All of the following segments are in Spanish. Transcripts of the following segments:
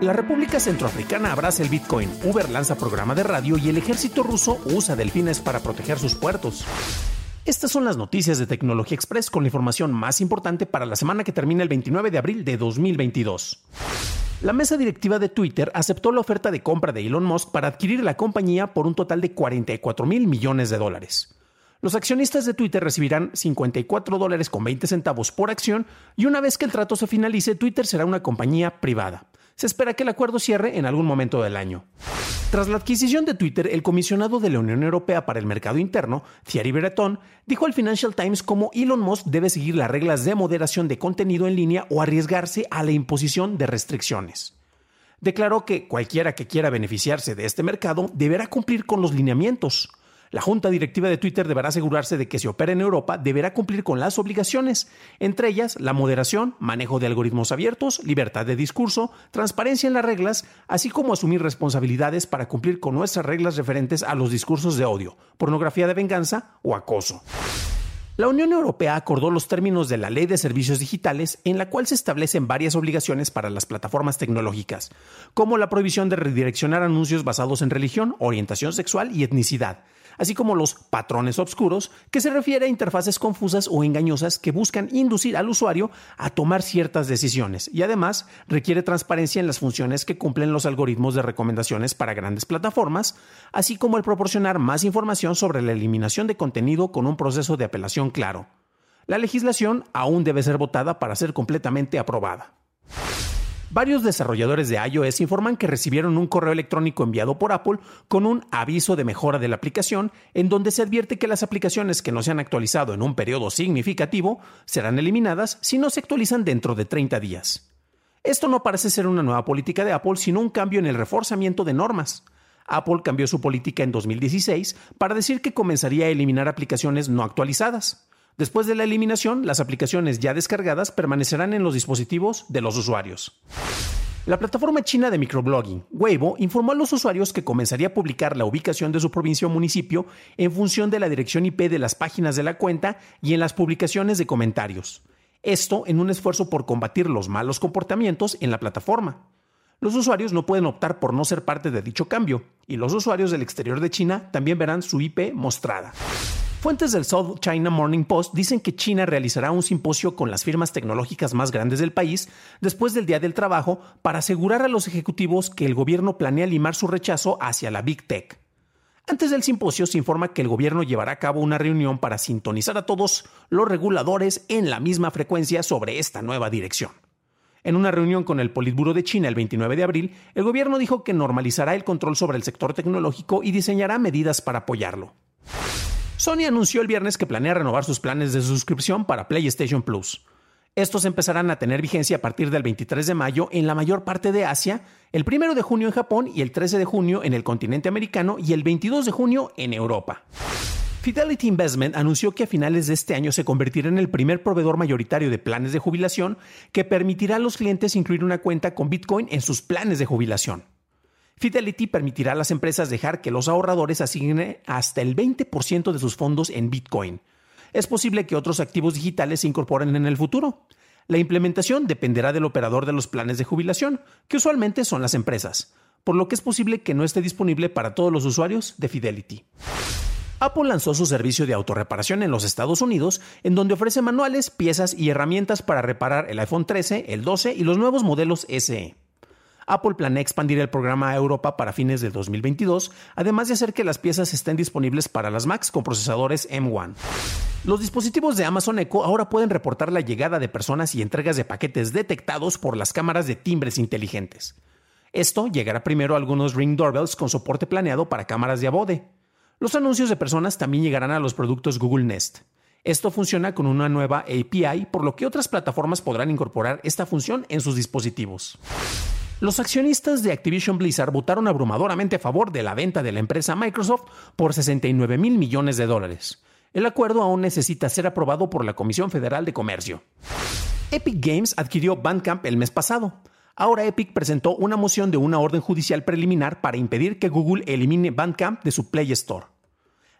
La República Centroafricana abraza el Bitcoin, Uber lanza programa de radio y el ejército ruso usa delfines para proteger sus puertos. Estas son las noticias de Tecnología Express con la información más importante para la semana que termina el 29 de abril de 2022. La mesa directiva de Twitter aceptó la oferta de compra de Elon Musk para adquirir la compañía por un total de 44 mil millones de dólares. Los accionistas de Twitter recibirán 54 dólares con 20 centavos por acción y una vez que el trato se finalice, Twitter será una compañía privada. Se espera que el acuerdo cierre en algún momento del año. Tras la adquisición de Twitter, el comisionado de la Unión Europea para el Mercado Interno, Thierry Breton, dijo al Financial Times cómo Elon Musk debe seguir las reglas de moderación de contenido en línea o arriesgarse a la imposición de restricciones. Declaró que cualquiera que quiera beneficiarse de este mercado deberá cumplir con los lineamientos. La junta directiva de Twitter deberá asegurarse de que si opera en Europa deberá cumplir con las obligaciones, entre ellas la moderación, manejo de algoritmos abiertos, libertad de discurso, transparencia en las reglas, así como asumir responsabilidades para cumplir con nuestras reglas referentes a los discursos de odio, pornografía de venganza o acoso. La Unión Europea acordó los términos de la Ley de Servicios Digitales en la cual se establecen varias obligaciones para las plataformas tecnológicas, como la prohibición de redireccionar anuncios basados en religión, orientación sexual y etnicidad, así como los patrones oscuros, que se refiere a interfaces confusas o engañosas que buscan inducir al usuario a tomar ciertas decisiones y además requiere transparencia en las funciones que cumplen los algoritmos de recomendaciones para grandes plataformas, así como el proporcionar más información sobre la eliminación de contenido con un proceso de apelación claro. La legislación aún debe ser votada para ser completamente aprobada. Varios desarrolladores de iOS informan que recibieron un correo electrónico enviado por Apple con un aviso de mejora de la aplicación en donde se advierte que las aplicaciones que no se han actualizado en un periodo significativo serán eliminadas si no se actualizan dentro de 30 días. Esto no parece ser una nueva política de Apple, sino un cambio en el reforzamiento de normas. Apple cambió su política en 2016 para decir que comenzaría a eliminar aplicaciones no actualizadas. Después de la eliminación, las aplicaciones ya descargadas permanecerán en los dispositivos de los usuarios. La plataforma china de microblogging, Weibo, informó a los usuarios que comenzaría a publicar la ubicación de su provincia o municipio en función de la dirección IP de las páginas de la cuenta y en las publicaciones de comentarios. Esto en un esfuerzo por combatir los malos comportamientos en la plataforma. Los usuarios no pueden optar por no ser parte de dicho cambio, y los usuarios del exterior de China también verán su IP mostrada. Fuentes del South China Morning Post dicen que China realizará un simposio con las firmas tecnológicas más grandes del país después del Día del Trabajo para asegurar a los ejecutivos que el gobierno planea limar su rechazo hacia la Big Tech. Antes del simposio se informa que el gobierno llevará a cabo una reunión para sintonizar a todos los reguladores en la misma frecuencia sobre esta nueva dirección. En una reunión con el Politburo de China el 29 de abril, el gobierno dijo que normalizará el control sobre el sector tecnológico y diseñará medidas para apoyarlo. Sony anunció el viernes que planea renovar sus planes de suscripción para PlayStation Plus. Estos empezarán a tener vigencia a partir del 23 de mayo en la mayor parte de Asia, el 1 de junio en Japón y el 13 de junio en el continente americano y el 22 de junio en Europa. Fidelity Investment anunció que a finales de este año se convertirá en el primer proveedor mayoritario de planes de jubilación que permitirá a los clientes incluir una cuenta con Bitcoin en sus planes de jubilación. Fidelity permitirá a las empresas dejar que los ahorradores asignen hasta el 20% de sus fondos en Bitcoin. Es posible que otros activos digitales se incorporen en el futuro. La implementación dependerá del operador de los planes de jubilación, que usualmente son las empresas, por lo que es posible que no esté disponible para todos los usuarios de Fidelity. Apple lanzó su servicio de autorreparación en los Estados Unidos, en donde ofrece manuales, piezas y herramientas para reparar el iPhone 13, el 12 y los nuevos modelos SE. Apple planea expandir el programa a Europa para fines de 2022, además de hacer que las piezas estén disponibles para las Macs con procesadores M1. Los dispositivos de Amazon Echo ahora pueden reportar la llegada de personas y entregas de paquetes detectados por las cámaras de timbres inteligentes. Esto llegará primero a algunos Ring Doorbells con soporte planeado para cámaras de abode. Los anuncios de personas también llegarán a los productos Google Nest. Esto funciona con una nueva API, por lo que otras plataformas podrán incorporar esta función en sus dispositivos. Los accionistas de Activision Blizzard votaron abrumadoramente a favor de la venta de la empresa Microsoft por 69 mil millones de dólares. El acuerdo aún necesita ser aprobado por la Comisión Federal de Comercio. Epic Games adquirió Bandcamp el mes pasado. Ahora Epic presentó una moción de una orden judicial preliminar para impedir que Google elimine Bandcamp de su Play Store.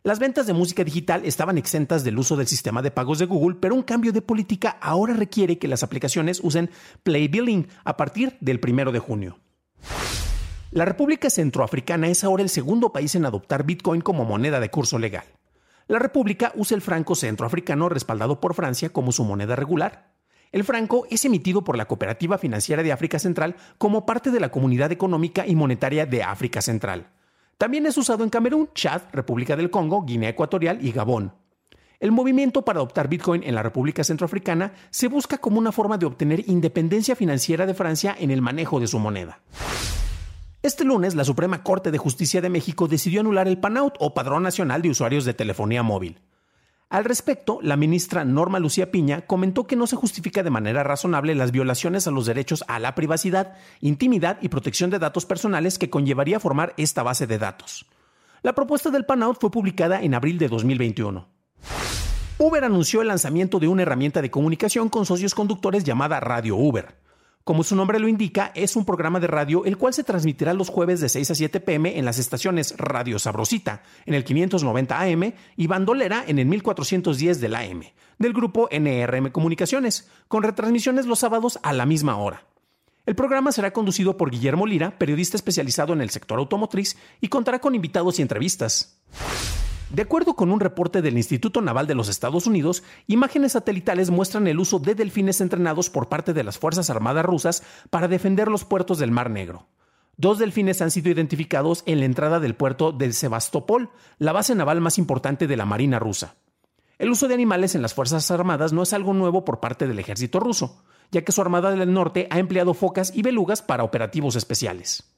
Las ventas de música digital estaban exentas del uso del sistema de pagos de Google, pero un cambio de política ahora requiere que las aplicaciones usen Play Billing a partir del 1 de junio. La República Centroafricana es ahora el segundo país en adoptar Bitcoin como moneda de curso legal. La República usa el franco centroafricano respaldado por Francia como su moneda regular. El franco es emitido por la Cooperativa Financiera de África Central como parte de la Comunidad Económica y Monetaria de África Central. También es usado en Camerún, Chad, República del Congo, Guinea Ecuatorial y Gabón. El movimiento para adoptar Bitcoin en la República Centroafricana se busca como una forma de obtener independencia financiera de Francia en el manejo de su moneda. Este lunes, la Suprema Corte de Justicia de México decidió anular el PANAUT o Padrón Nacional de Usuarios de Telefonía Móvil. Al respecto, la ministra Norma Lucía Piña comentó que no se justifica de manera razonable las violaciones a los derechos a la privacidad, intimidad y protección de datos personales que conllevaría formar esta base de datos. La propuesta del PANAUT fue publicada en abril de 2021. Uber anunció el lanzamiento de una herramienta de comunicación con socios conductores llamada Radio Uber. Como su nombre lo indica, es un programa de radio el cual se transmitirá los jueves de 6 a 7 pm en las estaciones Radio Sabrosita, en el 590 AM, y Bandolera en el 1410 del AM, del grupo NRM Comunicaciones, con retransmisiones los sábados a la misma hora. El programa será conducido por Guillermo Lira, periodista especializado en el sector automotriz, y contará con invitados y entrevistas. De acuerdo con un reporte del Instituto Naval de los Estados Unidos, imágenes satelitales muestran el uso de delfines entrenados por parte de las Fuerzas Armadas rusas para defender los puertos del Mar Negro. Dos delfines han sido identificados en la entrada del puerto de Sebastopol, la base naval más importante de la Marina rusa. El uso de animales en las Fuerzas Armadas no es algo nuevo por parte del ejército ruso, ya que su Armada del Norte ha empleado focas y belugas para operativos especiales.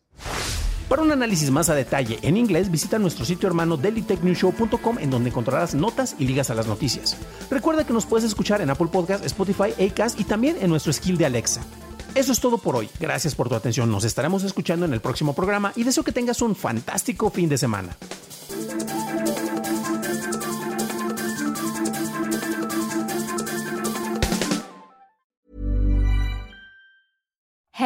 Para un análisis más a detalle en inglés, visita nuestro sitio hermano dailytechnewshow.com en donde encontrarás notas y ligas a las noticias. Recuerda que nos puedes escuchar en Apple Podcast, Spotify, Acast y también en nuestro skill de Alexa. Eso es todo por hoy. Gracias por tu atención. Nos estaremos escuchando en el próximo programa y deseo que tengas un fantástico fin de semana.